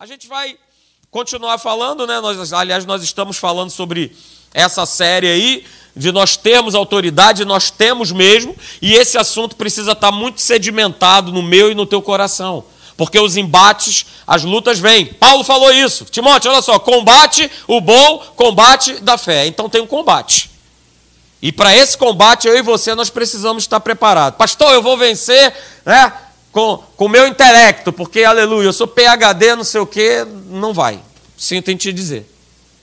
A gente vai continuar falando, né? Nós, aliás, nós estamos falando sobre essa série aí, de nós termos autoridade, nós temos mesmo, e esse assunto precisa estar muito sedimentado no meu e no teu coração. Porque os embates, as lutas vêm. Paulo falou isso. Timóteo, olha só, combate o bom combate da fé. Então tem um combate. E para esse combate, eu e você, nós precisamos estar preparados. Pastor, eu vou vencer, né? Com o meu intelecto, porque, aleluia, eu sou PHD, não sei o quê, não vai. Sinto em te dizer.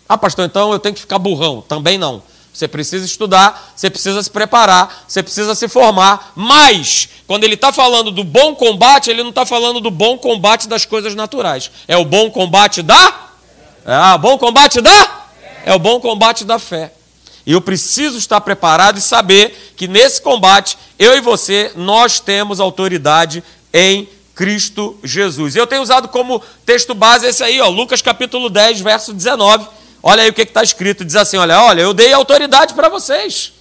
Ah, pastor, então eu tenho que ficar burrão. Também não. Você precisa estudar, você precisa se preparar, você precisa se formar. Mas, quando ele está falando do bom combate, ele não está falando do bom combate das coisas naturais. É o bom combate da? É o bom combate da? É o bom combate da fé. E eu preciso estar preparado e saber que nesse combate, eu e você, nós temos autoridade em Cristo Jesus. Eu tenho usado como texto base esse aí, ó, Lucas capítulo 10, verso 19. Olha aí o que está escrito: diz assim: olha, olha, eu dei autoridade para vocês.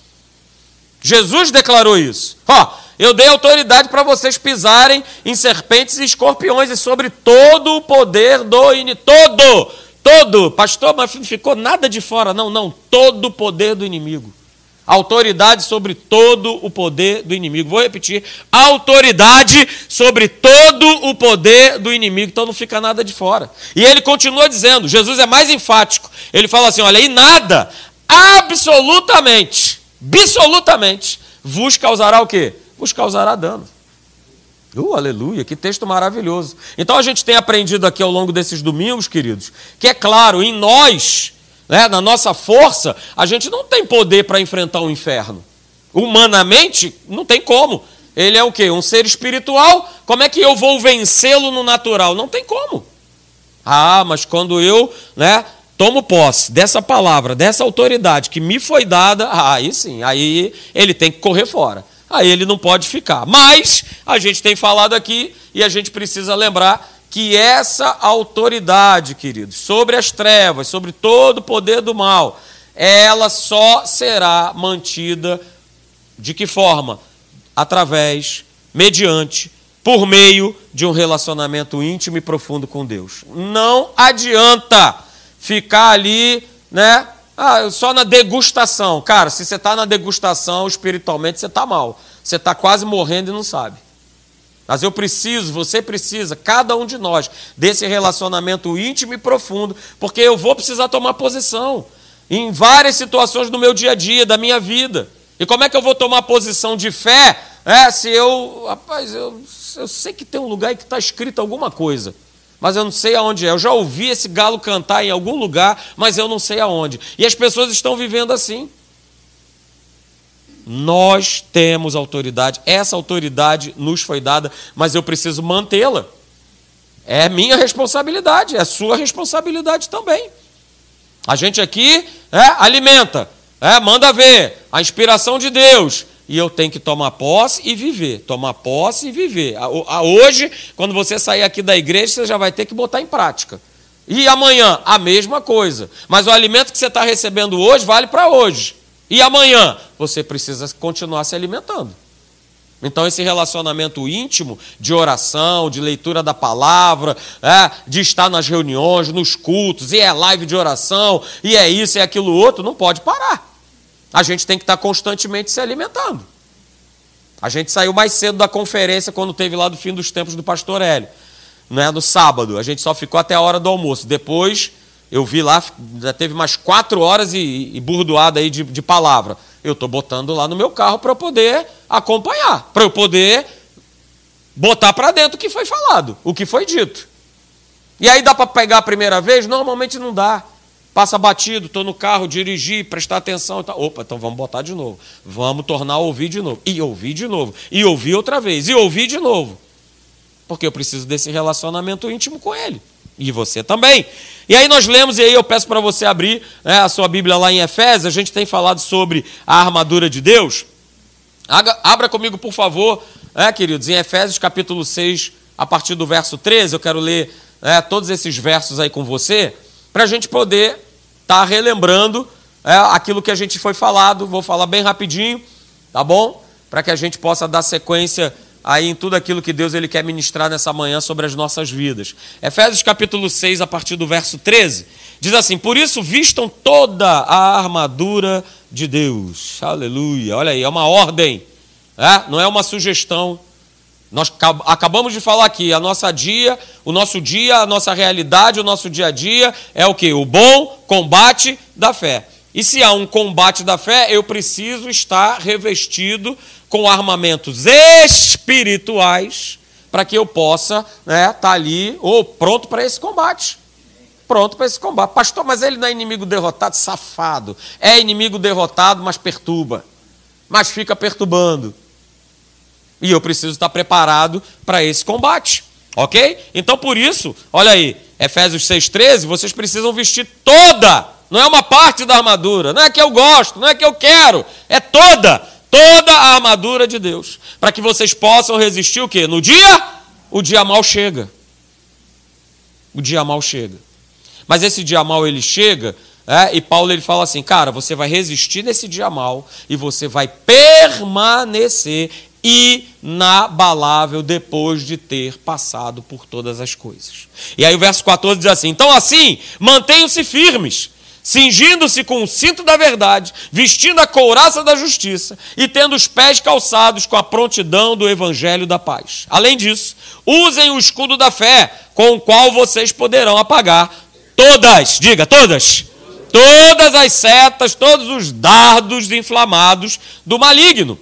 Jesus declarou isso. Ó, eu dei autoridade para vocês pisarem em serpentes e escorpiões e sobre todo o poder do inimigo. Todo, todo. Pastor, mas não ficou nada de fora. Não, não. Todo o poder do inimigo autoridade sobre todo o poder do inimigo. Vou repetir: autoridade sobre todo o poder do inimigo. Então não fica nada de fora. E ele continua dizendo: Jesus é mais enfático. Ele fala assim: olha, e nada, absolutamente, absolutamente, vos causará o quê? Vos causará dano. Uh, aleluia, que texto maravilhoso. Então a gente tem aprendido aqui ao longo desses domingos, queridos, que é claro, em nós né, na nossa força, a gente não tem poder para enfrentar o inferno. Humanamente, não tem como. Ele é o quê? Um ser espiritual. Como é que eu vou vencê-lo no natural? Não tem como. Ah, mas quando eu né, tomo posse dessa palavra, dessa autoridade que me foi dada, aí sim, aí ele tem que correr fora. Aí ele não pode ficar. Mas a gente tem falado aqui e a gente precisa lembrar que essa autoridade, queridos, sobre as trevas, sobre todo o poder do mal, ela só será mantida de que forma? Através, mediante, por meio de um relacionamento íntimo e profundo com Deus. Não adianta ficar ali, né? Ah, só na degustação. Cara, se você está na degustação, espiritualmente você está mal. Você está quase morrendo e não sabe. Mas eu preciso, você precisa, cada um de nós, desse relacionamento íntimo e profundo, porque eu vou precisar tomar posição em várias situações do meu dia a dia, da minha vida. E como é que eu vou tomar posição de fé é, se eu. Rapaz, eu, eu sei que tem um lugar que está escrito alguma coisa, mas eu não sei aonde é. Eu já ouvi esse galo cantar em algum lugar, mas eu não sei aonde. E as pessoas estão vivendo assim. Nós temos autoridade, essa autoridade nos foi dada, mas eu preciso mantê-la. É minha responsabilidade, é sua responsabilidade também. A gente aqui é, alimenta, é, manda ver a inspiração de Deus. E eu tenho que tomar posse e viver. Tomar posse e viver. Hoje, quando você sair aqui da igreja, você já vai ter que botar em prática. E amanhã, a mesma coisa. Mas o alimento que você está recebendo hoje vale para hoje. E amanhã você precisa continuar se alimentando. Então, esse relacionamento íntimo de oração, de leitura da palavra, é, de estar nas reuniões, nos cultos, e é live de oração, e é isso, e é aquilo outro, não pode parar. A gente tem que estar constantemente se alimentando. A gente saiu mais cedo da conferência quando teve lá do fim dos tempos do pastor Hélio, né, no sábado. A gente só ficou até a hora do almoço. Depois eu vi lá, já teve mais quatro horas e, e burdoada aí de, de palavra. Eu estou botando lá no meu carro para eu poder acompanhar, para eu poder botar para dentro o que foi falado, o que foi dito. E aí dá para pegar a primeira vez? Normalmente não dá. Passa batido, estou no carro, dirigir, prestar atenção. Tá. Opa, então vamos botar de novo. Vamos tornar a ouvir de novo. E ouvir de novo. E ouvir outra vez. E ouvir de novo. Porque eu preciso desse relacionamento íntimo com ele. E você também. E aí nós lemos, e aí eu peço para você abrir né, a sua Bíblia lá em Efésios, a gente tem falado sobre a armadura de Deus. Abra comigo, por favor, né, queridos, em Efésios capítulo 6, a partir do verso 13, eu quero ler né, todos esses versos aí com você, para a gente poder estar tá relembrando é, aquilo que a gente foi falado. Vou falar bem rapidinho, tá bom? Para que a gente possa dar sequência aí em tudo aquilo que Deus ele quer ministrar nessa manhã sobre as nossas vidas. Efésios capítulo 6, a partir do verso 13, diz assim: Por isso vistam toda a armadura de Deus. Aleluia. Olha aí, é uma ordem, é? não é uma sugestão. Nós acabamos de falar aqui, a nossa dia, o nosso dia, a nossa realidade, o nosso dia a dia é o que? O bom combate da fé. E se há um combate da fé, eu preciso estar revestido com armamentos espirituais para que eu possa estar né, tá ali ou pronto para esse combate. Pronto para esse combate. Pastor, mas ele não é inimigo derrotado, safado. É inimigo derrotado, mas perturba. Mas fica perturbando. E eu preciso estar preparado para esse combate. Ok? Então, por isso, olha aí, Efésios 6,13, vocês precisam vestir toda, não é uma parte da armadura, não é que eu gosto, não é que eu quero, é toda, toda a armadura de Deus. Para que vocês possam resistir o quê? No dia, o dia mal chega. O dia mal chega. Mas esse dia mal ele chega, é, e Paulo ele fala assim, cara, você vai resistir nesse dia mal e você vai permanecer inabalável depois de ter passado por todas as coisas. E aí o verso 14 diz assim: Então assim, mantenham-se firmes, cingindo-se com o cinto da verdade, vestindo a couraça da justiça e tendo os pés calçados com a prontidão do evangelho da paz. Além disso, usem o escudo da fé, com o qual vocês poderão apagar todas, diga, todas, todas as setas, todos os dardos inflamados do maligno.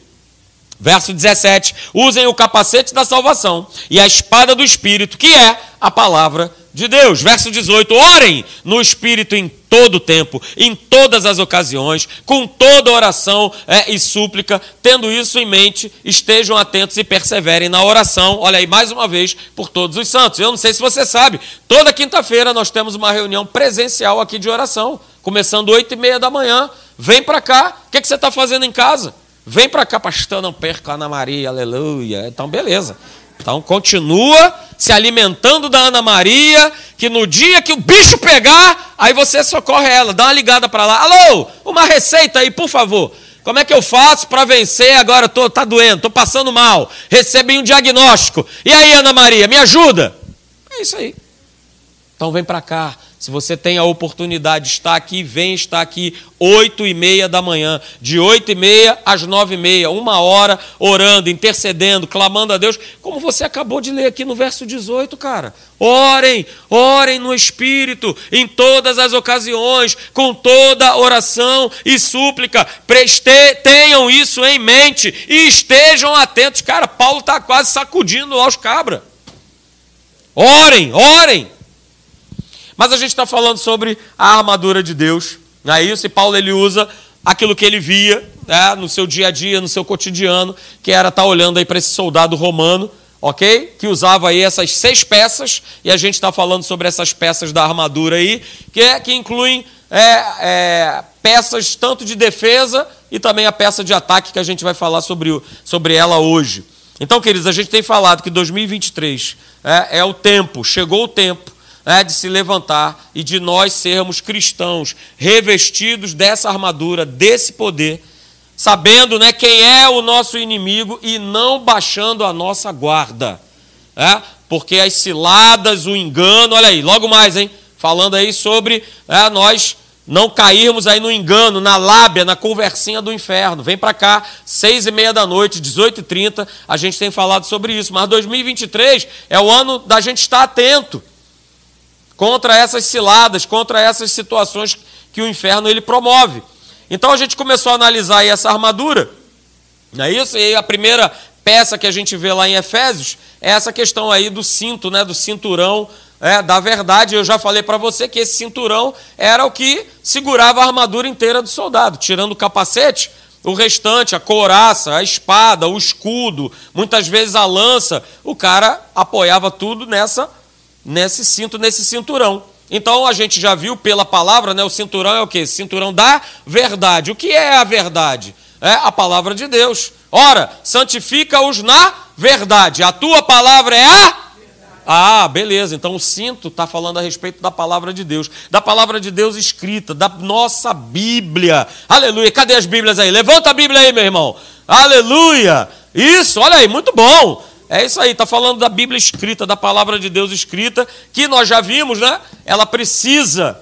Verso 17: Usem o capacete da salvação e a espada do Espírito, que é a palavra de Deus. Verso 18: Orem no Espírito em todo o tempo, em todas as ocasiões, com toda oração é, e súplica, tendo isso em mente, estejam atentos e perseverem na oração. Olha aí, mais uma vez, por todos os santos. Eu não sei se você sabe, toda quinta-feira nós temos uma reunião presencial aqui de oração, começando oito e meia da manhã. Vem para cá, o que, que você está fazendo em casa? Vem para cá, pastor, não perca a Ana Maria, aleluia. Então, beleza. Então, continua se alimentando da Ana Maria, que no dia que o bicho pegar, aí você socorre ela, dá uma ligada para lá. Alô, uma receita aí, por favor. Como é que eu faço para vencer agora? Tô, tá doendo, tô passando mal. Recebi um diagnóstico. E aí, Ana Maria, me ajuda? É isso aí. Então vem para cá, se você tem a oportunidade de estar aqui, vem estar aqui oito e meia da manhã, de oito e meia às nove e meia, uma hora orando, intercedendo, clamando a Deus, como você acabou de ler aqui no verso 18, cara. Orem, orem no Espírito, em todas as ocasiões, com toda oração e súplica, preste, tenham isso em mente e estejam atentos. Cara, Paulo está quase sacudindo aos cabras. Orem, orem. Mas a gente está falando sobre a armadura de Deus, não é isso? E Paulo ele usa aquilo que ele via né, no seu dia a dia, no seu cotidiano, que era estar tá olhando aí para esse soldado romano, ok? Que usava aí essas seis peças, e a gente está falando sobre essas peças da armadura aí, que, é, que incluem é, é, peças tanto de defesa e também a peça de ataque que a gente vai falar sobre, sobre ela hoje. Então, queridos, a gente tem falado que 2023 é, é o tempo, chegou o tempo é, de se levantar e de nós sermos cristãos, revestidos dessa armadura, desse poder, sabendo né, quem é o nosso inimigo e não baixando a nossa guarda. É? Porque as ciladas, o engano, olha aí, logo mais, hein? Falando aí sobre é, nós não cairmos aí no engano, na lábia, na conversinha do inferno. Vem para cá, seis e meia da noite, 18 e 30 a gente tem falado sobre isso. Mas 2023 é o ano da gente estar atento contra essas ciladas, contra essas situações que o inferno ele promove. Então a gente começou a analisar essa armadura, não é isso? E a primeira peça que a gente vê lá em Efésios é essa questão aí do cinto, né, do cinturão é, da verdade. Eu já falei para você que esse cinturão era o que segurava a armadura inteira do soldado, tirando o capacete, o restante, a couraça, a espada, o escudo, muitas vezes a lança, o cara apoiava tudo nessa nesse cinto, nesse cinturão. Então a gente já viu pela palavra, né? O cinturão é o quê? Cinturão da verdade. O que é a verdade? É a palavra de Deus. Ora, santifica-os na verdade. A tua palavra é a ah, beleza. Então o cinto está falando a respeito da palavra de Deus, da palavra de Deus escrita, da nossa Bíblia. Aleluia. Cadê as Bíblias aí? Levanta a Bíblia aí, meu irmão. Aleluia. Isso, olha aí, muito bom. É isso aí, está falando da Bíblia escrita, da palavra de Deus escrita, que nós já vimos, né? Ela precisa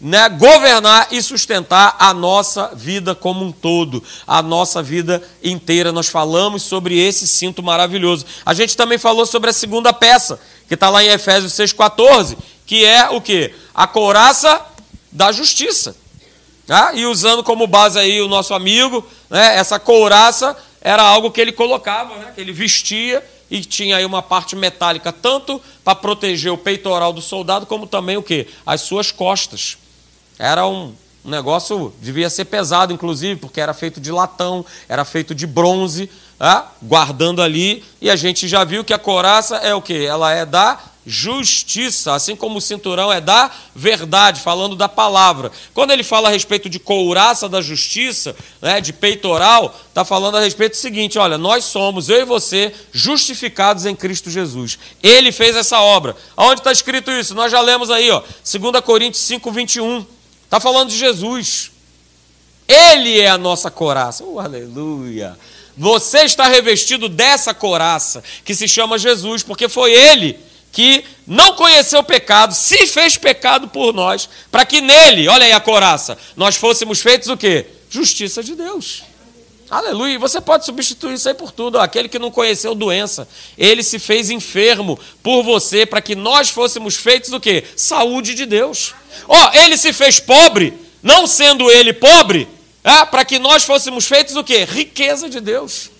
né, governar e sustentar a nossa vida como um todo, a nossa vida inteira. Nós falamos sobre esse cinto maravilhoso. A gente também falou sobre a segunda peça, que está lá em Efésios 6,14, que é o que? A couraça da justiça. Tá? E usando como base aí o nosso amigo, né, essa couraça era algo que ele colocava, né, que ele vestia e tinha aí uma parte metálica, tanto para proteger o peitoral do soldado, como também o que? As suas costas. Era um, negócio, devia ser pesado, inclusive, porque era feito de latão, era feito de bronze, ah, guardando ali. E a gente já viu que a coraça é o que? Ela é da justiça, assim como o cinturão é da verdade, falando da palavra. Quando ele fala a respeito de couraça da justiça, né, de peitoral, está falando a respeito do seguinte: olha, nós somos, eu e você, justificados em Cristo Jesus. Ele fez essa obra. Aonde está escrito isso? Nós já lemos aí, ó, 2 Coríntios 5, 21. Está falando de Jesus. Ele é a nossa coraça. Oh, aleluia. Você está revestido dessa coraça que se chama Jesus, porque foi Ele que não conheceu o pecado, se fez pecado por nós, para que nele, olha aí a coraça, nós fôssemos feitos o quê? Justiça de Deus. Aleluia. Você pode substituir isso aí por tudo. Aquele que não conheceu doença, ele se fez enfermo por você para que nós fôssemos feitos o quê? Saúde de Deus. Ó, oh, ele se fez pobre, não sendo ele pobre, é, para que nós fôssemos feitos o quê? Riqueza de Deus.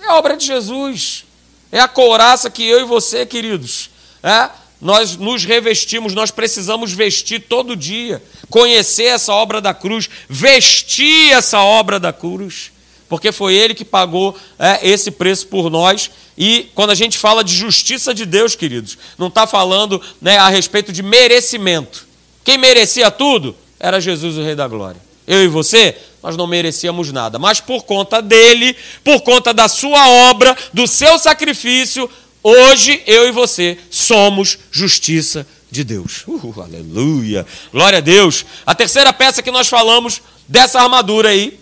É obra de Jesus. É a couraça que eu e você, queridos, é, nós nos revestimos, nós precisamos vestir todo dia, conhecer essa obra da cruz, vestir essa obra da cruz, porque foi Ele que pagou é, esse preço por nós. E quando a gente fala de justiça de Deus, queridos, não está falando né, a respeito de merecimento. Quem merecia tudo era Jesus, o Rei da Glória. Eu e você, nós não merecíamos nada, mas por conta dele, por conta da sua obra, do seu sacrifício, Hoje eu e você somos justiça de Deus. Uh, aleluia. Glória a Deus. A terceira peça que nós falamos dessa armadura aí,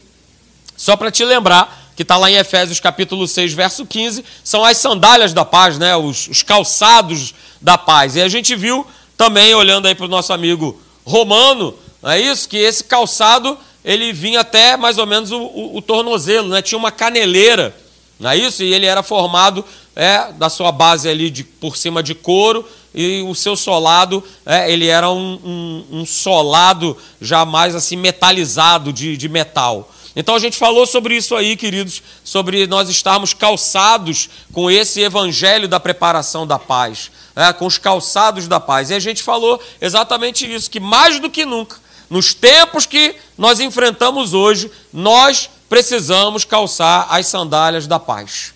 só para te lembrar, que está lá em Efésios capítulo 6, verso 15, são as sandálias da paz, né? os, os calçados da paz. E a gente viu também, olhando aí para o nosso amigo romano, é isso? Que esse calçado ele vinha até mais ou menos o, o, o tornozelo, né? tinha uma caneleira, não é isso? E ele era formado é, da sua base ali de, por cima de couro e o seu solado, é, ele era um, um, um, solado jamais assim metalizado de, de metal. Então a gente falou sobre isso aí, queridos, sobre nós estarmos calçados com esse evangelho da preparação da paz, é, com os calçados da paz. E a gente falou exatamente isso, que mais do que nunca, nos tempos que nós enfrentamos hoje, nós precisamos calçar as sandálias da paz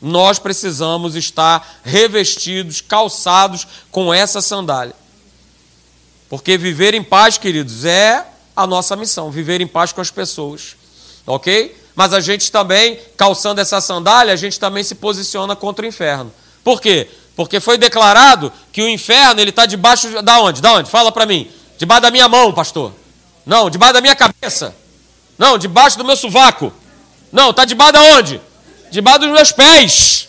nós precisamos estar revestidos, calçados com essa sandália. Porque viver em paz, queridos, é a nossa missão, viver em paz com as pessoas. Ok? Mas a gente também, calçando essa sandália, a gente também se posiciona contra o inferno. Por quê? Porque foi declarado que o inferno ele está debaixo da onde? Da onde? Fala para mim. Debaixo da minha mão, pastor. Não, debaixo da minha cabeça. Não, debaixo do meu sovaco. Não, está debaixo da onde? debaixo dos meus pés.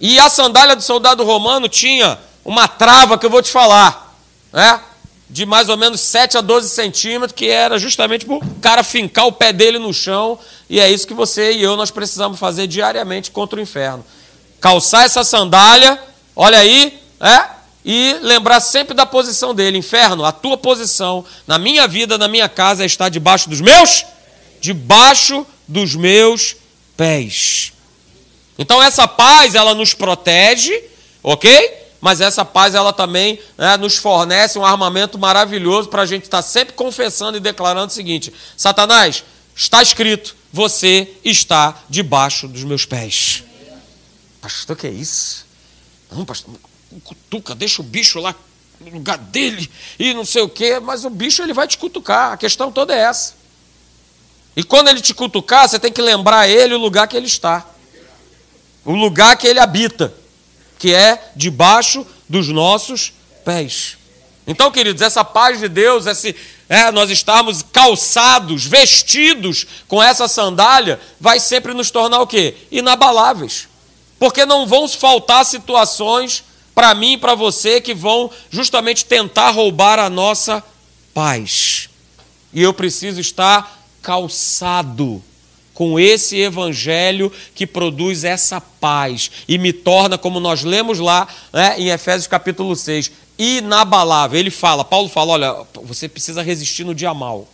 E a sandália do soldado romano tinha uma trava que eu vou te falar, né? de mais ou menos 7 a 12 centímetros, que era justamente para o cara fincar o pé dele no chão, e é isso que você e eu nós precisamos fazer diariamente contra o inferno. Calçar essa sandália, olha aí, é, e lembrar sempre da posição dele. Inferno, a tua posição na minha vida, na minha casa, estar debaixo dos meus, debaixo dos meus pés. Então essa paz ela nos protege, ok? Mas essa paz ela também né, nos fornece um armamento maravilhoso para a gente estar tá sempre confessando e declarando o seguinte: Satanás, está escrito, você está debaixo dos meus pés. Pastor, que é isso? Não, pastor, cutuca, deixa o bicho lá no lugar dele e não sei o quê, mas o bicho ele vai te cutucar. A questão toda é essa. E quando ele te cutucar, você tem que lembrar ele o lugar que ele está. O lugar que ele habita, que é debaixo dos nossos pés. Então, queridos, essa paz de Deus, esse é, nós estarmos calçados, vestidos com essa sandália, vai sempre nos tornar o quê? Inabaláveis. Porque não vão faltar situações para mim e para você que vão justamente tentar roubar a nossa paz. E eu preciso estar calçado com esse evangelho que produz essa paz e me torna, como nós lemos lá né, em Efésios capítulo 6, inabalável. Ele fala, Paulo fala: olha, você precisa resistir no dia mal.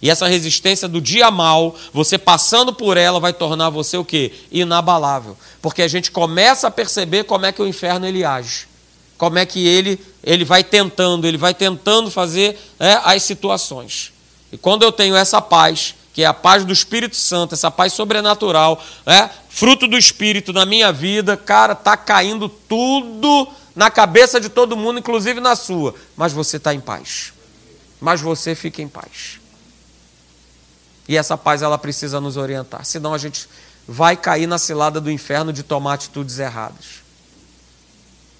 E essa resistência do dia mal, você passando por ela, vai tornar você o quê? Inabalável. Porque a gente começa a perceber como é que o inferno ele age. Como é que ele, ele vai tentando, ele vai tentando fazer é, as situações. E quando eu tenho essa paz, que é a paz do Espírito Santo, essa paz sobrenatural, é, fruto do Espírito na minha vida, cara, tá caindo tudo na cabeça de todo mundo, inclusive na sua. Mas você está em paz. Mas você fica em paz. E essa paz ela precisa nos orientar, senão a gente vai cair na cilada do inferno de tomar atitudes erradas.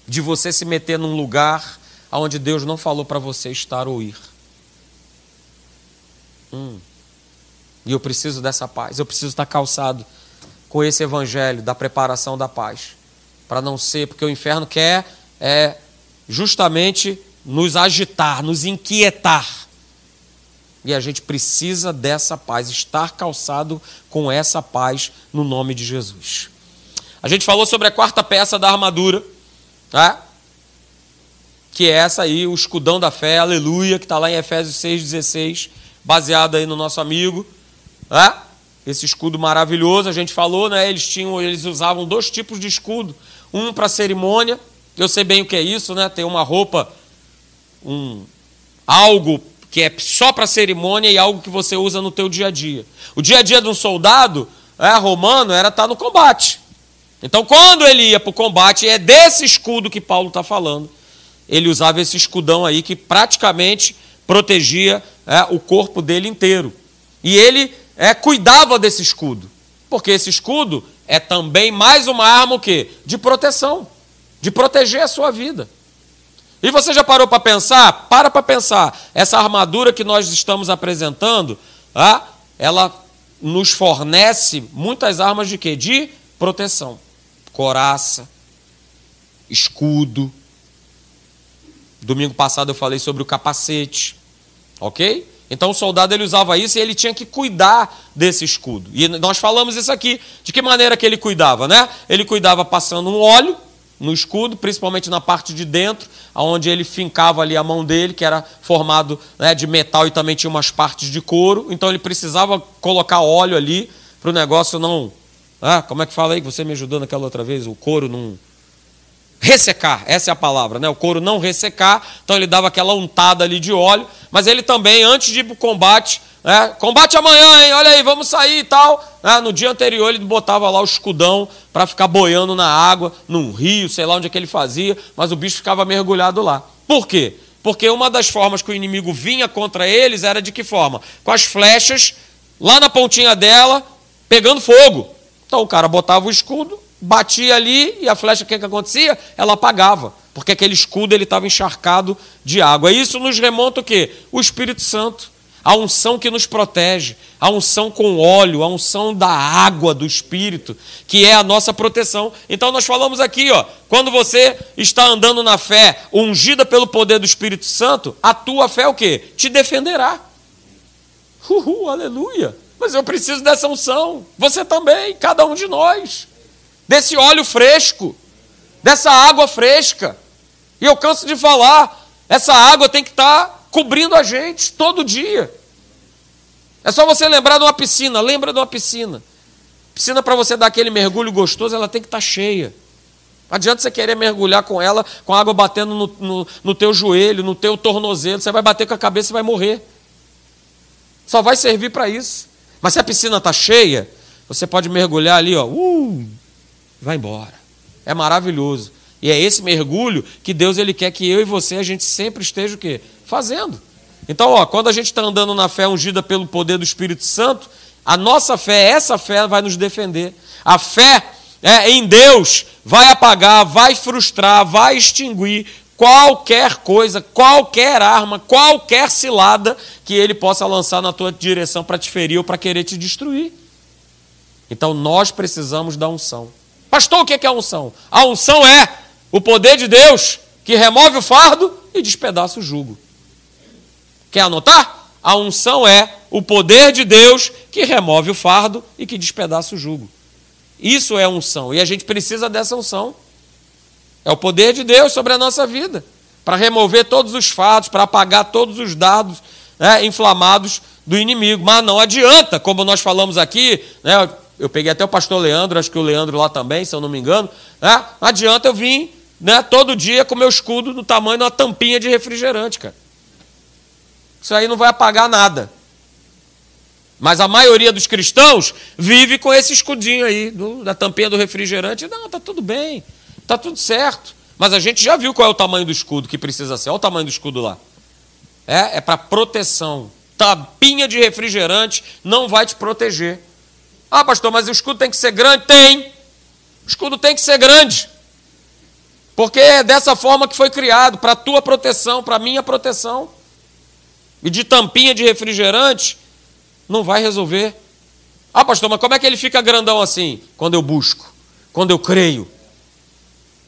De você se meter num lugar onde Deus não falou para você estar ou ir. Hum. E eu preciso dessa paz, eu preciso estar calçado com esse evangelho da preparação da paz. Para não ser, porque o inferno quer é, justamente nos agitar, nos inquietar e a gente precisa dessa paz, estar calçado com essa paz no nome de Jesus. A gente falou sobre a quarta peça da armadura, tá? que é essa aí, o escudão da fé, aleluia, que está lá em Efésios 6,16, baseado aí no nosso amigo. Tá? Esse escudo maravilhoso, a gente falou, né? Eles tinham, eles usavam dois tipos de escudo, um para cerimônia, eu sei bem o que é isso, né? Tem uma roupa, um algo que é só para cerimônia e algo que você usa no teu dia a dia. O dia a dia de um soldado é, romano era estar tá no combate. Então, quando ele ia para o combate, é desse escudo que Paulo está falando. Ele usava esse escudão aí que praticamente protegia é, o corpo dele inteiro. E ele é, cuidava desse escudo, porque esse escudo é também mais uma arma o quê? de proteção, de proteger a sua vida. E você já parou para pensar? Para para pensar. Essa armadura que nós estamos apresentando, ah, ela nos fornece muitas armas de quê? De proteção. Coraça, escudo. Domingo passado eu falei sobre o capacete. Ok? Então o soldado ele usava isso e ele tinha que cuidar desse escudo. E nós falamos isso aqui. De que maneira que ele cuidava, né? Ele cuidava passando um óleo no escudo, principalmente na parte de dentro, onde ele fincava ali a mão dele, que era formado né, de metal e também tinha umas partes de couro. Então ele precisava colocar óleo ali para o negócio não. Ah, como é que fala aí que você me ajudou naquela outra vez? O couro não. Ressecar, essa é a palavra, né? O couro não ressecar, então ele dava aquela untada ali de óleo, mas ele também, antes de ir para o combate, é, combate amanhã, hein? Olha aí, vamos sair e tal. É, no dia anterior ele botava lá o escudão para ficar boiando na água, num rio, sei lá onde é que ele fazia, mas o bicho ficava mergulhado lá. Por quê? Porque uma das formas que o inimigo vinha contra eles era de que forma? Com as flechas lá na pontinha dela, pegando fogo. Então o cara botava o escudo, batia ali e a flecha, o que, que acontecia? Ela apagava, porque aquele escudo ele estava encharcado de água. E isso nos remonta o quê? O Espírito Santo a unção que nos protege, a unção com óleo, a unção da água do Espírito, que é a nossa proteção. Então nós falamos aqui, ó, quando você está andando na fé, ungida pelo poder do Espírito Santo, a tua fé o quê? Te defenderá. Uhul, aleluia. Mas eu preciso dessa unção. Você também, cada um de nós. Desse óleo fresco, dessa água fresca. E eu canso de falar, essa água tem que estar cobrindo a gente todo dia. É só você lembrar de uma piscina, lembra de uma piscina. Piscina para você dar aquele mergulho gostoso, ela tem que estar tá cheia. Não adianta você querer mergulhar com ela, com a água batendo no, no, no teu joelho, no teu tornozelo, você vai bater com a cabeça e vai morrer. Só vai servir para isso. Mas se a piscina está cheia, você pode mergulhar ali, ó, uh, vai embora. É maravilhoso. E é esse mergulho que Deus ele quer que eu e você a gente sempre esteja o quê? Fazendo. Então, ó, quando a gente está andando na fé ungida pelo poder do Espírito Santo, a nossa fé, essa fé vai nos defender. A fé é, em Deus vai apagar, vai frustrar, vai extinguir qualquer coisa, qualquer arma, qualquer cilada que ele possa lançar na tua direção para te ferir ou para querer te destruir. Então nós precisamos da unção. Pastor, o que é a unção? A unção é o poder de Deus que remove o fardo e despedaça o jugo. Quer anotar? A unção é o poder de Deus que remove o fardo e que despedaça o jugo. Isso é unção e a gente precisa dessa unção. É o poder de Deus sobre a nossa vida para remover todos os fatos, para apagar todos os dados né, inflamados do inimigo. Mas não adianta, como nós falamos aqui, né, eu peguei até o pastor Leandro, acho que o Leandro lá também, se eu não me engano. Né, não adianta eu vir né, todo dia com meu escudo no tamanho de uma tampinha de refrigerante, cara. Isso aí não vai apagar nada. Mas a maioria dos cristãos vive com esse escudinho aí, do, da tampinha do refrigerante. Não, tá tudo bem. Está tudo certo. Mas a gente já viu qual é o tamanho do escudo que precisa ser. Olha o tamanho do escudo lá. É, é para proteção. Tapinha de refrigerante não vai te proteger. Ah, pastor, mas o escudo tem que ser grande? Tem. O escudo tem que ser grande. Porque é dessa forma que foi criado, para tua proteção, para minha proteção. E de tampinha de refrigerante, não vai resolver. Ah, pastor, mas como é que ele fica grandão assim? Quando eu busco, quando eu creio,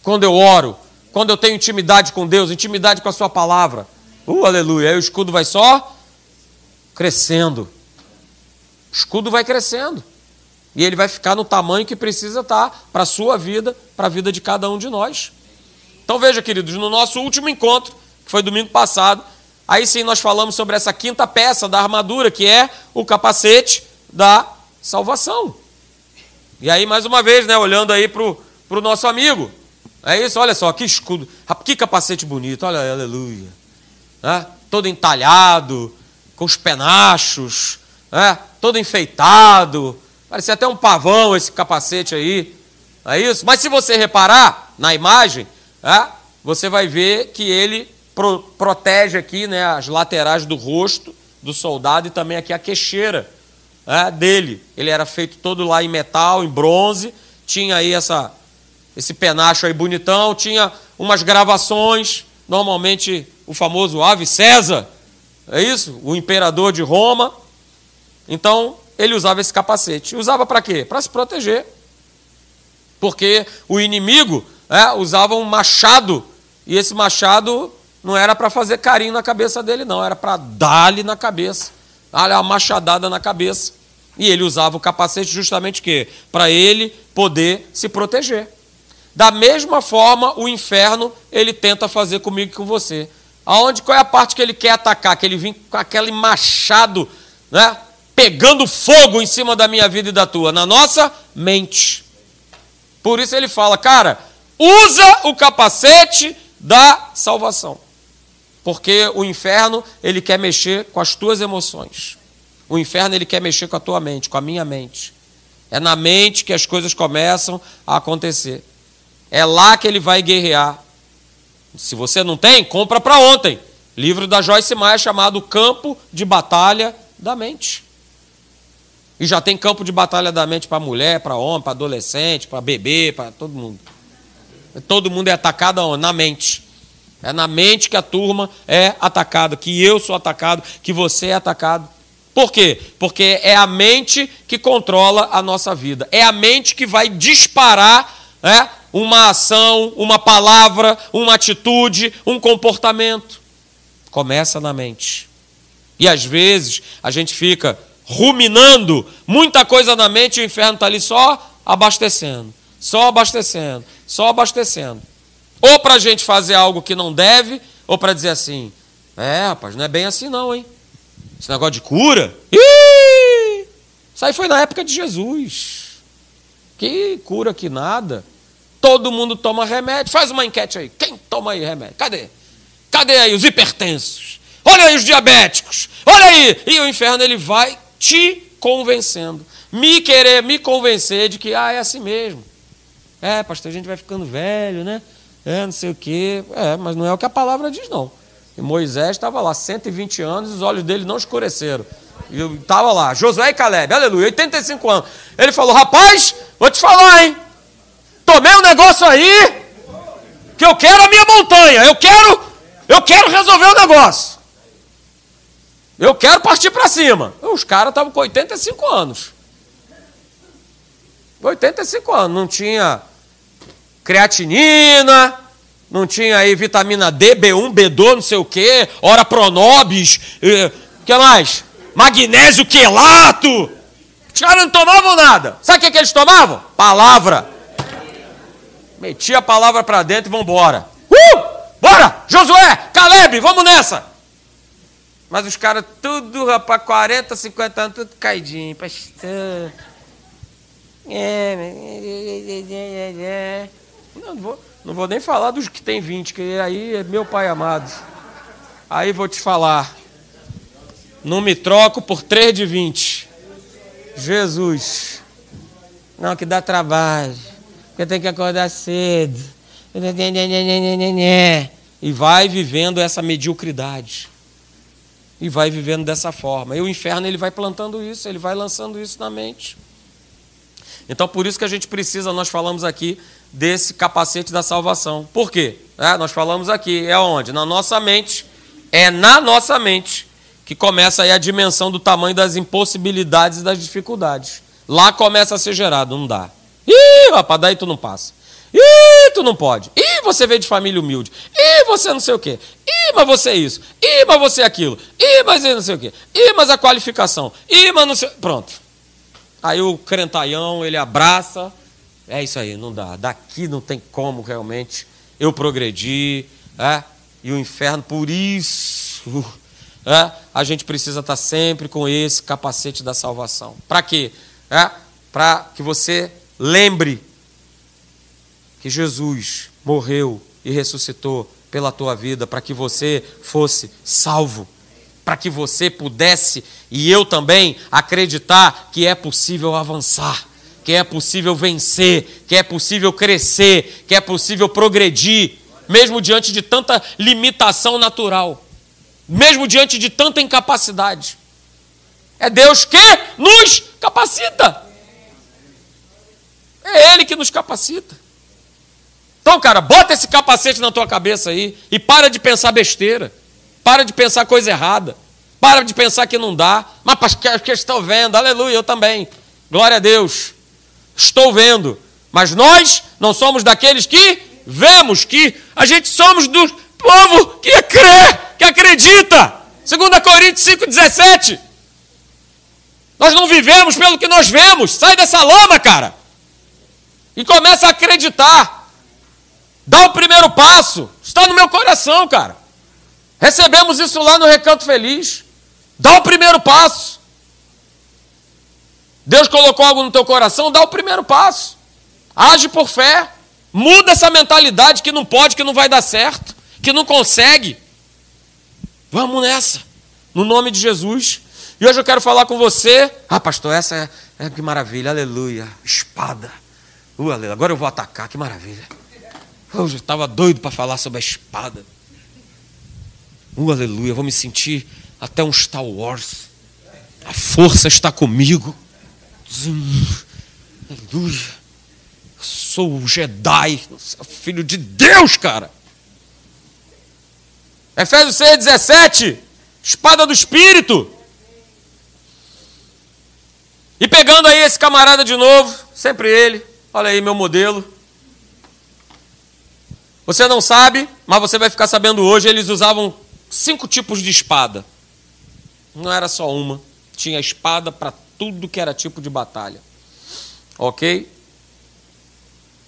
quando eu oro, quando eu tenho intimidade com Deus, intimidade com a Sua palavra. Uh, aleluia. Aí o escudo vai só crescendo. O escudo vai crescendo. E ele vai ficar no tamanho que precisa estar para a sua vida, para a vida de cada um de nós. Então veja, queridos, no nosso último encontro, que foi domingo passado, aí sim nós falamos sobre essa quinta peça da armadura, que é o capacete da salvação. E aí, mais uma vez, né, olhando aí para o nosso amigo, é isso, olha só, que escudo, que capacete bonito, olha, aleluia. Né? Todo entalhado, com os penachos, né? todo enfeitado. Parecia até um pavão esse capacete aí. É isso? Mas se você reparar na imagem, né? você vai ver que ele pro, protege aqui né, as laterais do rosto do soldado e também aqui a queixeira né, dele. Ele era feito todo lá em metal, em bronze, tinha aí essa esse penacho aí bonitão, tinha umas gravações, normalmente o famoso Ave César, é isso? O imperador de Roma. Então, ele usava esse capacete. Usava para quê? Para se proteger. Porque o inimigo é, usava um machado, e esse machado não era para fazer carinho na cabeça dele, não, era para dar-lhe na cabeça, dar-lhe uma machadada na cabeça. E ele usava o capacete justamente quê? Para ele poder se proteger. Da mesma forma, o inferno ele tenta fazer comigo e com você. Aonde qual é a parte que ele quer atacar? Que ele vem com aquele machado, né? Pegando fogo em cima da minha vida e da tua, na nossa mente. Por isso ele fala, cara, usa o capacete da salvação. Porque o inferno, ele quer mexer com as tuas emoções. O inferno, ele quer mexer com a tua mente, com a minha mente. É na mente que as coisas começam a acontecer. É lá que ele vai guerrear. Se você não tem, compra para ontem. Livro da Joyce Meyer chamado Campo de Batalha da Mente. E já tem campo de batalha da mente para mulher, para homem, para adolescente, para bebê, para todo mundo. Todo mundo é atacado na mente. É na mente que a turma é atacada, que eu sou atacado, que você é atacado. Por quê? Porque é a mente que controla a nossa vida. É a mente que vai disparar é, uma ação, uma palavra, uma atitude, um comportamento. Começa na mente. E às vezes a gente fica ruminando muita coisa na mente e o inferno está ali só abastecendo, só abastecendo, só abastecendo. Ou para a gente fazer algo que não deve, ou para dizer assim: é, rapaz, não é bem assim não, hein? Esse negócio de cura, ih, isso aí foi na época de Jesus. Que cura que nada. Todo mundo toma remédio. Faz uma enquete aí. Quem toma aí remédio? Cadê? Cadê aí os hipertensos? Olha aí os diabéticos. Olha aí. E o inferno ele vai te convencendo. Me querer me convencer de que ah, é assim mesmo. É, pastor, a gente vai ficando velho, né? É, não sei o quê. É, mas não é o que a palavra diz, não. E Moisés estava lá, 120 anos, os olhos dele não escureceram. E estava lá, Josué e Caleb, aleluia, 85 anos. Ele falou: rapaz, vou te falar, hein? Tomei um negócio aí. que eu quero a minha montanha, eu quero, eu quero resolver o negócio. Eu quero partir para cima. Os caras estavam com 85 anos. 85 anos, não tinha creatinina, não tinha aí vitamina D, B1, B2, não sei o quê, ora pronobis, o que mais? Magnésio quelato. Os caras não tomavam nada. Sabe o que, que eles tomavam? Palavra. Metia a palavra para dentro e vambora. Uh! Bora! Josué, Caleb, vamos nessa! Mas os caras, tudo, rapaz, 40, 50 anos, tudo caidinho, pastor. Não, não, vou, não vou nem falar dos que tem 20, que aí é meu pai amado. Aí vou te falar. Não me troco por 3 de 20. Jesus. Não, que dá trabalho. Que eu tenho que acordar cedo. E vai vivendo essa mediocridade. E vai vivendo dessa forma. E o inferno ele vai plantando isso, ele vai lançando isso na mente. Então, por isso que a gente precisa, nós falamos aqui desse capacete da salvação. Por quê? É, nós falamos aqui, é onde? Na nossa mente. É na nossa mente que começa aí a dimensão do tamanho das impossibilidades e das dificuldades. Lá começa a ser gerado, não dá. Ih, rapaz, daí tu não passa. Ih, tu não pode. Ih, você veio de família humilde. Ih, você não sei o quê. Ih, mas você é isso. Ih, mas você é aquilo. Ih, mas não sei o quê. Ih, mas a qualificação. Ih, mas não sei. Pronto. Aí o crentaião, ele abraça. É isso aí, não dá. Daqui não tem como realmente eu progredir. É? E o inferno, por isso, é? a gente precisa estar sempre com esse capacete da salvação. Para quê? É? Para que você lembre que Jesus morreu e ressuscitou pela tua vida, para que você fosse salvo para que você pudesse e eu também acreditar que é possível avançar, que é possível vencer, que é possível crescer, que é possível progredir, mesmo diante de tanta limitação natural, mesmo diante de tanta incapacidade. É Deus que nos capacita. É Ele que nos capacita. Então, cara, bota esse capacete na tua cabeça aí e para de pensar besteira. Para de pensar coisa errada. Para de pensar que não dá. Mas que estou vendo, aleluia, eu também. Glória a Deus. Estou vendo. Mas nós não somos daqueles que vemos, que a gente somos do povo que crê, que acredita. 2 Coríntios 5,17. Nós não vivemos pelo que nós vemos. Sai dessa lama, cara. E começa a acreditar. Dá o primeiro passo. Está no meu coração, cara. Recebemos isso lá no Recanto Feliz. Dá o primeiro passo. Deus colocou algo no teu coração, dá o primeiro passo. Age por fé. Muda essa mentalidade que não pode, que não vai dar certo, que não consegue. Vamos nessa. No nome de Jesus. E hoje eu quero falar com você. Ah, pastor, essa é, é que maravilha, aleluia. Espada. Uh, aleluia. Agora eu vou atacar, que maravilha. Eu estava doido para falar sobre a espada. Uh, aleluia, vou me sentir até um Star Wars. A força está comigo. Aleluia. Sou o Jedi, filho de Deus, cara. Efésios 6, 17. Espada do Espírito. E pegando aí esse camarada de novo, sempre ele, olha aí meu modelo. Você não sabe, mas você vai ficar sabendo hoje, eles usavam cinco tipos de espada. Não era só uma, tinha espada para tudo que era tipo de batalha. Ok?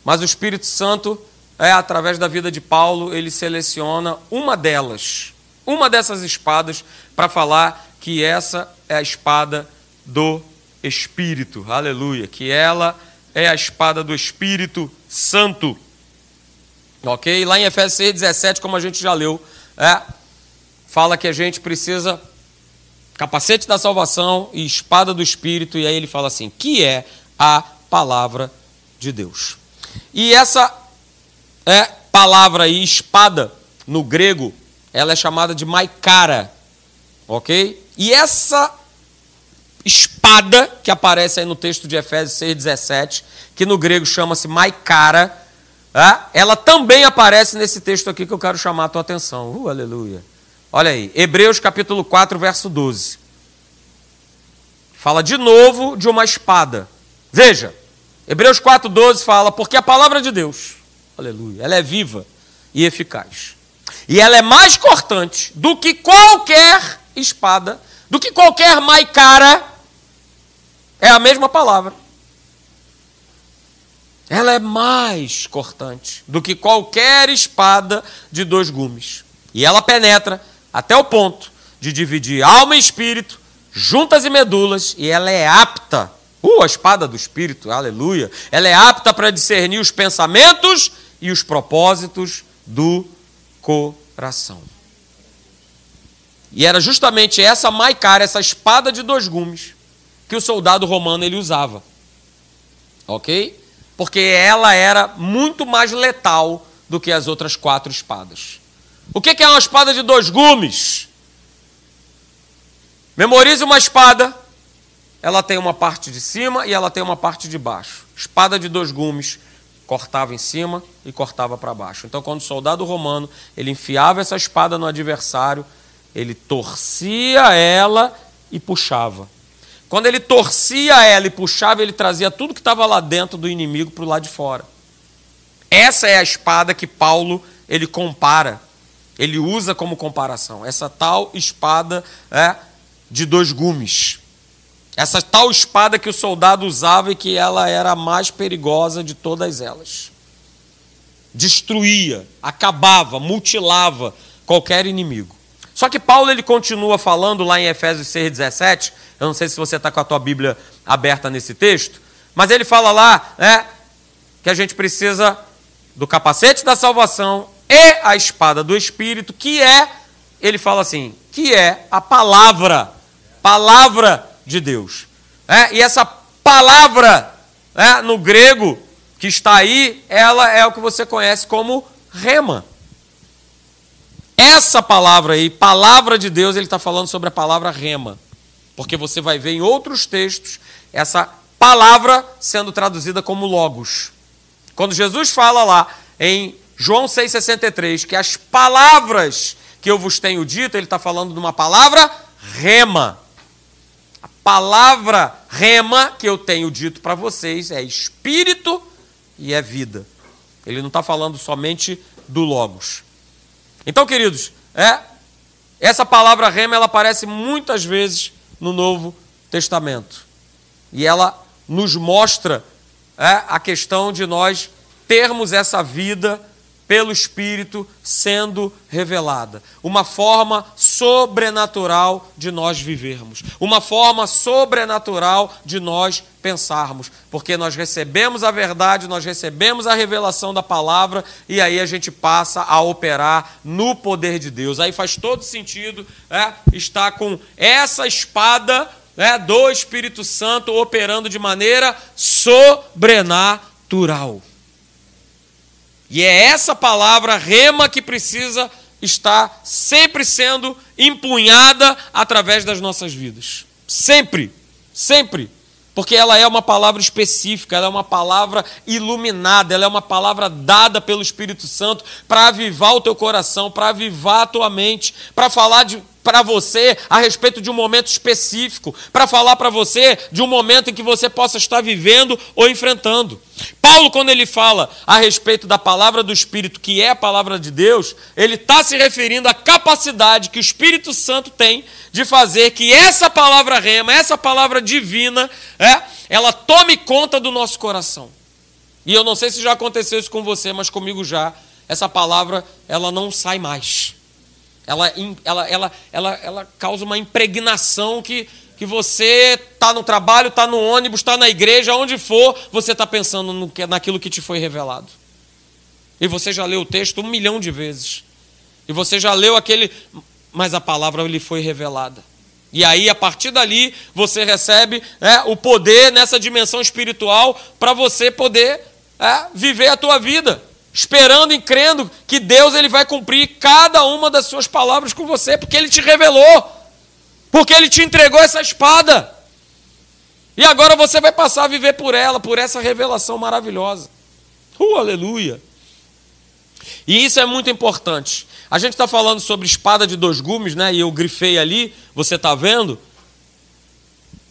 Mas o Espírito Santo, é através da vida de Paulo, ele seleciona uma delas, uma dessas espadas, para falar que essa é a espada do Espírito. Aleluia! Que ela é a espada do Espírito Santo. Ok? Lá em Efésios 6, 17, como a gente já leu, é, fala que a gente precisa capacete da salvação e espada do Espírito, e aí ele fala assim: que é a palavra de Deus. E essa é palavra aí, espada, no grego, ela é chamada de maikara, ok? E essa espada que aparece aí no texto de Efésios 6,17, que no grego chama-se maikara, é, ela também aparece nesse texto aqui que eu quero chamar a tua atenção. Uh, aleluia. Olha aí, Hebreus capítulo 4, verso 12. Fala de novo de uma espada. Veja, Hebreus 4,12 fala, porque a palavra de Deus, aleluia, ela é viva e eficaz. E ela é mais cortante do que qualquer espada, do que qualquer maicara. É a mesma palavra. Ela é mais cortante do que qualquer espada de dois gumes. E ela penetra até o ponto de dividir alma e espírito, juntas e medulas, e ela é apta Uh, a espada do Espírito, aleluia. Ela é apta para discernir os pensamentos e os propósitos do coração. E era justamente essa maicara, essa espada de dois gumes, que o soldado romano ele usava. Ok? Porque ela era muito mais letal do que as outras quatro espadas. O que é uma espada de dois gumes? Memorize uma espada ela tem uma parte de cima e ela tem uma parte de baixo. Espada de dois gumes, cortava em cima e cortava para baixo. Então, quando o soldado romano ele enfiava essa espada no adversário, ele torcia ela e puxava. Quando ele torcia ela e puxava, ele trazia tudo que estava lá dentro do inimigo para o lado de fora. Essa é a espada que Paulo ele compara, ele usa como comparação. Essa tal espada é, de dois gumes. Essa tal espada que o soldado usava e que ela era a mais perigosa de todas elas. Destruía, acabava, mutilava qualquer inimigo. Só que Paulo ele continua falando lá em Efésios 6,17. Eu não sei se você está com a tua Bíblia aberta nesse texto, mas ele fala lá né, que a gente precisa do capacete da salvação e a espada do Espírito, que é, ele fala assim, que é a palavra, palavra de Deus. É, e essa palavra é, no grego que está aí, ela é o que você conhece como rema. Essa palavra aí, palavra de Deus, ele está falando sobre a palavra rema. Porque você vai ver em outros textos essa palavra sendo traduzida como logos. Quando Jesus fala lá em João 6,63 que as palavras que eu vos tenho dito, ele está falando de uma palavra rema palavra rema que eu tenho dito para vocês é espírito e é vida. Ele não está falando somente do logos. Então, queridos, é essa palavra rema ela aparece muitas vezes no Novo Testamento e ela nos mostra é, a questão de nós termos essa vida pelo Espírito sendo revelada. Uma forma sobrenatural de nós vivermos. Uma forma sobrenatural de nós pensarmos. Porque nós recebemos a verdade, nós recebemos a revelação da palavra e aí a gente passa a operar no poder de Deus. Aí faz todo sentido é, estar com essa espada é, do Espírito Santo operando de maneira sobrenatural. E é essa palavra rema que precisa estar sempre sendo empunhada através das nossas vidas. Sempre, sempre. Porque ela é uma palavra específica, ela é uma palavra iluminada, ela é uma palavra dada pelo Espírito Santo para avivar o teu coração, para avivar a tua mente, para falar de, para você a respeito de um momento específico, para falar para você de um momento em que você possa estar vivendo ou enfrentando. Paulo, quando ele fala a respeito da palavra do Espírito, que é a palavra de Deus, ele está se referindo à capacidade que o Espírito Santo tem de fazer que essa palavra rema, essa palavra divina, é, ela tome conta do nosso coração. E eu não sei se já aconteceu isso com você, mas comigo já. Essa palavra, ela não sai mais ela, ela, ela, ela, ela causa uma impregnação que, que você está no trabalho, está no ônibus, está na igreja, onde for, você está pensando no, naquilo que te foi revelado. E você já leu o texto um milhão de vezes. E você já leu aquele. Mas a palavra lhe foi revelada. E aí, a partir dali, você recebe é, o poder nessa dimensão espiritual para você poder é, viver a tua vida esperando e crendo que Deus ele vai cumprir cada uma das suas palavras com você, porque ele te revelou, porque ele te entregou essa espada. E agora você vai passar a viver por ela, por essa revelação maravilhosa. Uh, aleluia! E isso é muito importante. A gente está falando sobre espada de dois gumes, né? E eu grifei ali, você está vendo?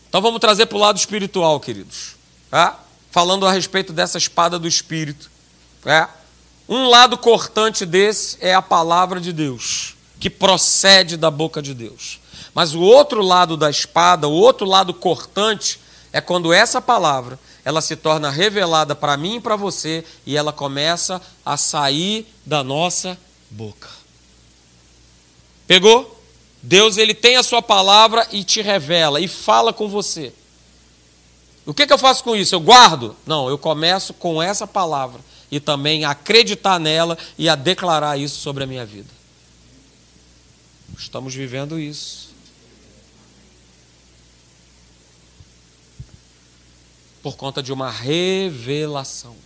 Então vamos trazer para o lado espiritual, queridos. Tá? Falando a respeito dessa espada do espírito. É. Um lado cortante desse é a palavra de Deus, que procede da boca de Deus. Mas o outro lado da espada, o outro lado cortante, é quando essa palavra ela se torna revelada para mim e para você e ela começa a sair da nossa boca. Pegou? Deus ele tem a sua palavra e te revela e fala com você. O que, que eu faço com isso? Eu guardo? Não, eu começo com essa palavra e também acreditar nela e a declarar isso sobre a minha vida. Estamos vivendo isso. por conta de uma revelação.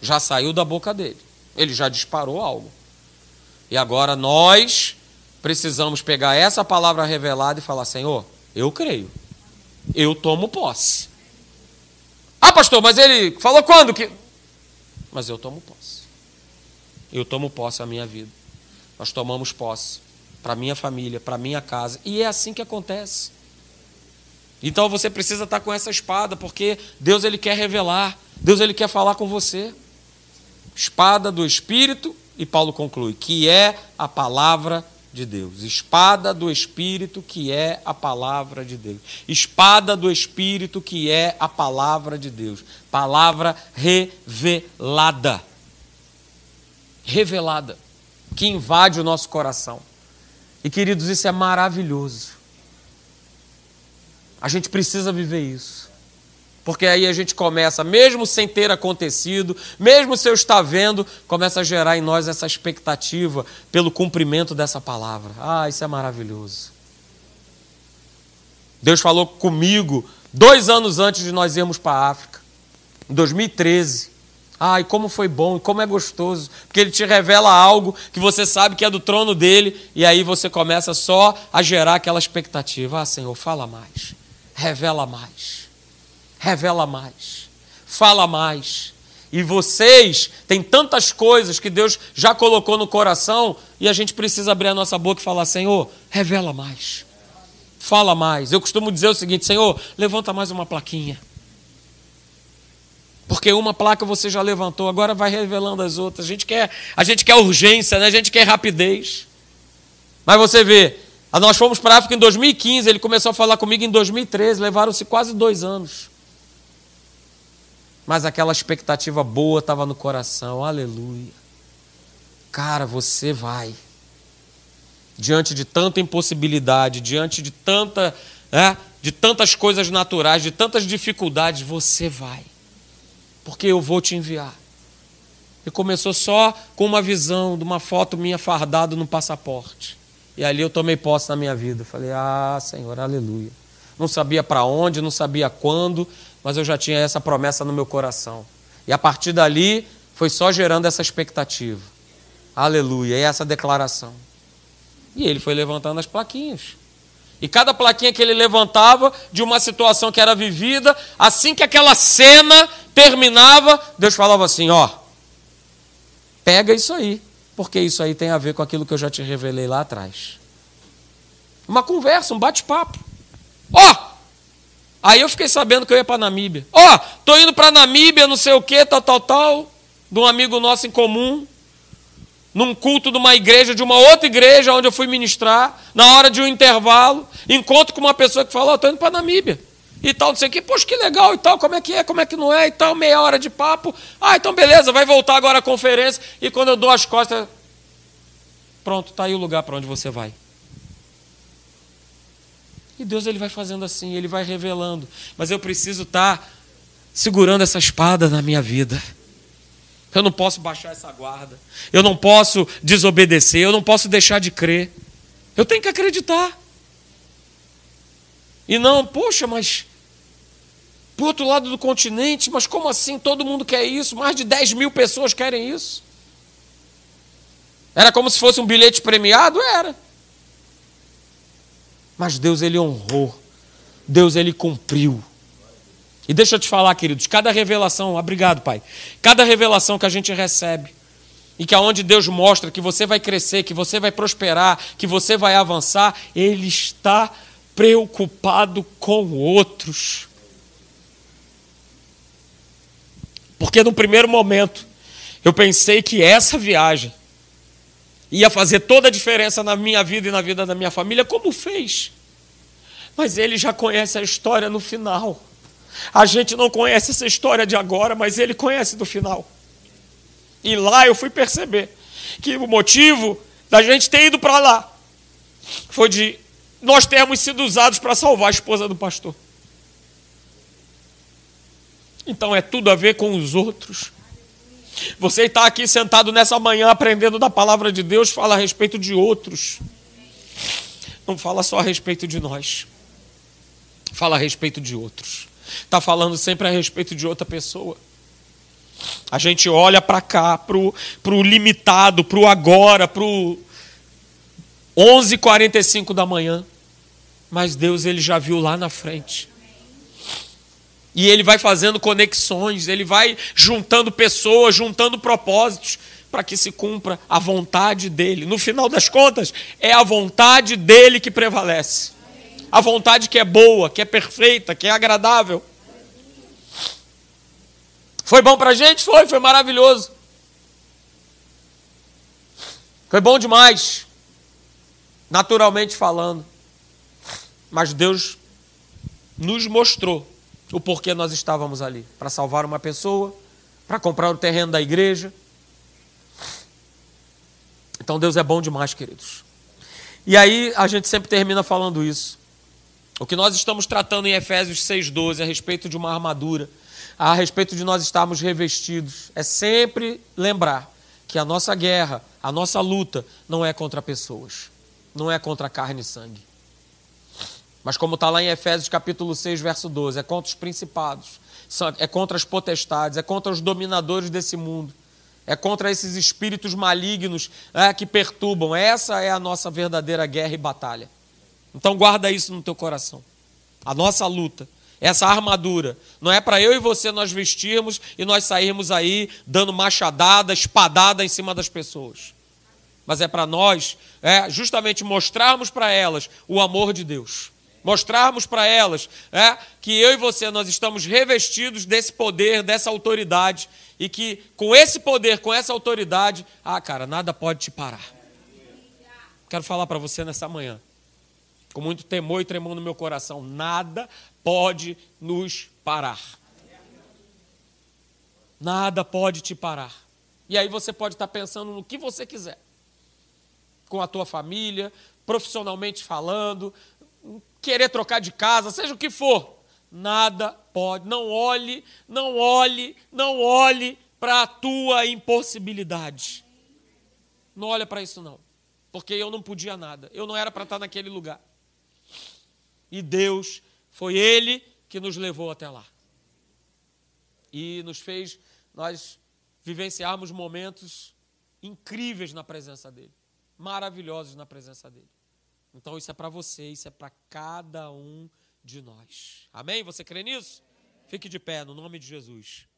Já saiu da boca dele. Ele já disparou algo. E agora nós precisamos pegar essa palavra revelada e falar: Senhor, eu creio. Eu tomo posse. Ah, pastor, mas ele falou quando que. Mas eu tomo posse. Eu tomo posse da minha vida. Nós tomamos posse para minha família, para minha casa. E é assim que acontece. Então você precisa estar com essa espada, porque Deus ele quer revelar, Deus ele quer falar com você. Espada do Espírito, e Paulo conclui, que é a palavra de Deus. Espada do Espírito, que é a palavra de Deus. Espada do Espírito, que é a palavra de Deus. Palavra revelada. Revelada. Que invade o nosso coração. E queridos, isso é maravilhoso. A gente precisa viver isso. Porque aí a gente começa, mesmo sem ter acontecido, mesmo se eu estar vendo, começa a gerar em nós essa expectativa pelo cumprimento dessa palavra. Ah, isso é maravilhoso. Deus falou comigo dois anos antes de nós irmos para a África, em 2013. Ai, como foi bom como é gostoso, porque ele te revela algo que você sabe que é do trono dele, e aí você começa só a gerar aquela expectativa. Ah, Senhor, fala mais revela mais. Revela mais. Fala mais. E vocês têm tantas coisas que Deus já colocou no coração e a gente precisa abrir a nossa boca e falar: Senhor, revela mais. Fala mais. Eu costumo dizer o seguinte: Senhor, levanta mais uma plaquinha. Porque uma placa você já levantou, agora vai revelando as outras. A gente quer, a gente quer urgência, né? a gente quer rapidez. Mas você vê, nós fomos para a África em 2015, ele começou a falar comigo em 2013, levaram-se quase dois anos. Mas aquela expectativa boa estava no coração, aleluia. Cara, você vai. Diante de tanta impossibilidade, diante de, tanta, né, de tantas coisas naturais, de tantas dificuldades, você vai. Porque eu vou te enviar. E começou só com uma visão de uma foto minha fardado no passaporte. E ali eu tomei posse na minha vida. Falei, ah, Senhor, aleluia. Não sabia para onde, não sabia quando, mas eu já tinha essa promessa no meu coração. E a partir dali foi só gerando essa expectativa. Aleluia, e essa declaração. E ele foi levantando as plaquinhas. E cada plaquinha que ele levantava de uma situação que era vivida, assim que aquela cena terminava, Deus falava assim: ó, pega isso aí porque isso aí tem a ver com aquilo que eu já te revelei lá atrás. Uma conversa, um bate-papo. Ó! Oh! Aí eu fiquei sabendo que eu ia para Namíbia. Ó, oh, tô indo para Namíbia, não sei o que, tal, tal, tal, de um amigo nosso em comum, num culto de uma igreja, de uma outra igreja onde eu fui ministrar, na hora de um intervalo, encontro com uma pessoa que falou, ó, oh, tô indo para Namíbia e tal, não sei o quê. Poxa, que legal e tal, como é que é, como é que não é e tal, meia hora de papo. Ah, então beleza, vai voltar agora a conferência. E quando eu dou as costas, pronto, está aí o lugar para onde você vai. E Deus ele vai fazendo assim, ele vai revelando. Mas eu preciso estar tá segurando essa espada na minha vida. Eu não posso baixar essa guarda. Eu não posso desobedecer. Eu não posso deixar de crer. Eu tenho que acreditar. E não, poxa, mas para outro lado do continente, mas como assim? Todo mundo quer isso? Mais de 10 mil pessoas querem isso. Era como se fosse um bilhete premiado? Era. Mas Deus, Ele honrou. Deus, Ele cumpriu. E deixa eu te falar, queridos, cada revelação, obrigado, Pai, cada revelação que a gente recebe, e que aonde Deus mostra que você vai crescer, que você vai prosperar, que você vai avançar, Ele está preocupado com outros. Porque no primeiro momento eu pensei que essa viagem ia fazer toda a diferença na minha vida e na vida da minha família, como fez. Mas ele já conhece a história no final. A gente não conhece essa história de agora, mas ele conhece do final. E lá eu fui perceber que o motivo da gente ter ido para lá foi de nós termos sido usados para salvar a esposa do pastor. Então é tudo a ver com os outros. Você está aqui sentado nessa manhã aprendendo da palavra de Deus, fala a respeito de outros. Não fala só a respeito de nós. Fala a respeito de outros. Está falando sempre a respeito de outra pessoa. A gente olha para cá, para o limitado, para o agora, para o 11h45 da manhã. Mas Deus ele já viu lá na frente. E ele vai fazendo conexões, ele vai juntando pessoas, juntando propósitos para que se cumpra a vontade dele. No final das contas, é a vontade dele que prevalece. A vontade que é boa, que é perfeita, que é agradável. Foi bom para a gente? Foi, foi maravilhoso. Foi bom demais, naturalmente falando. Mas Deus nos mostrou o porquê nós estávamos ali para salvar uma pessoa, para comprar o terreno da igreja. Então Deus é bom demais, queridos. E aí a gente sempre termina falando isso. O que nós estamos tratando em Efésios 6,12 a respeito de uma armadura a respeito de nós estarmos revestidos é sempre lembrar que a nossa guerra, a nossa luta não é contra pessoas, não é contra carne e sangue. Mas como está lá em Efésios capítulo 6, verso 12, é contra os principados, é contra as potestades, é contra os dominadores desse mundo, é contra esses espíritos malignos é, que perturbam. Essa é a nossa verdadeira guerra e batalha. Então guarda isso no teu coração. A nossa luta essa armadura. Não é para eu e você nós vestirmos e nós sairmos aí dando machadada, espadada em cima das pessoas. Mas é para nós, é, justamente mostrarmos para elas o amor de Deus. Mostrarmos para elas é, que eu e você nós estamos revestidos desse poder, dessa autoridade e que com esse poder, com essa autoridade, ah, cara, nada pode te parar. Quero falar para você nessa manhã com muito temor e tremor no meu coração, nada pode nos parar. Nada pode te parar. E aí você pode estar pensando no que você quiser. Com a tua família, profissionalmente falando, querer trocar de casa, seja o que for. Nada pode. Não olhe, não olhe, não olhe para a tua impossibilidade. Não olha para isso não. Porque eu não podia nada. Eu não era para estar naquele lugar. E Deus, foi Ele que nos levou até lá. E nos fez nós vivenciarmos momentos incríveis na presença dEle, maravilhosos na presença dEle. Então isso é para você, isso é para cada um de nós. Amém? Você crê nisso? Fique de pé no nome de Jesus.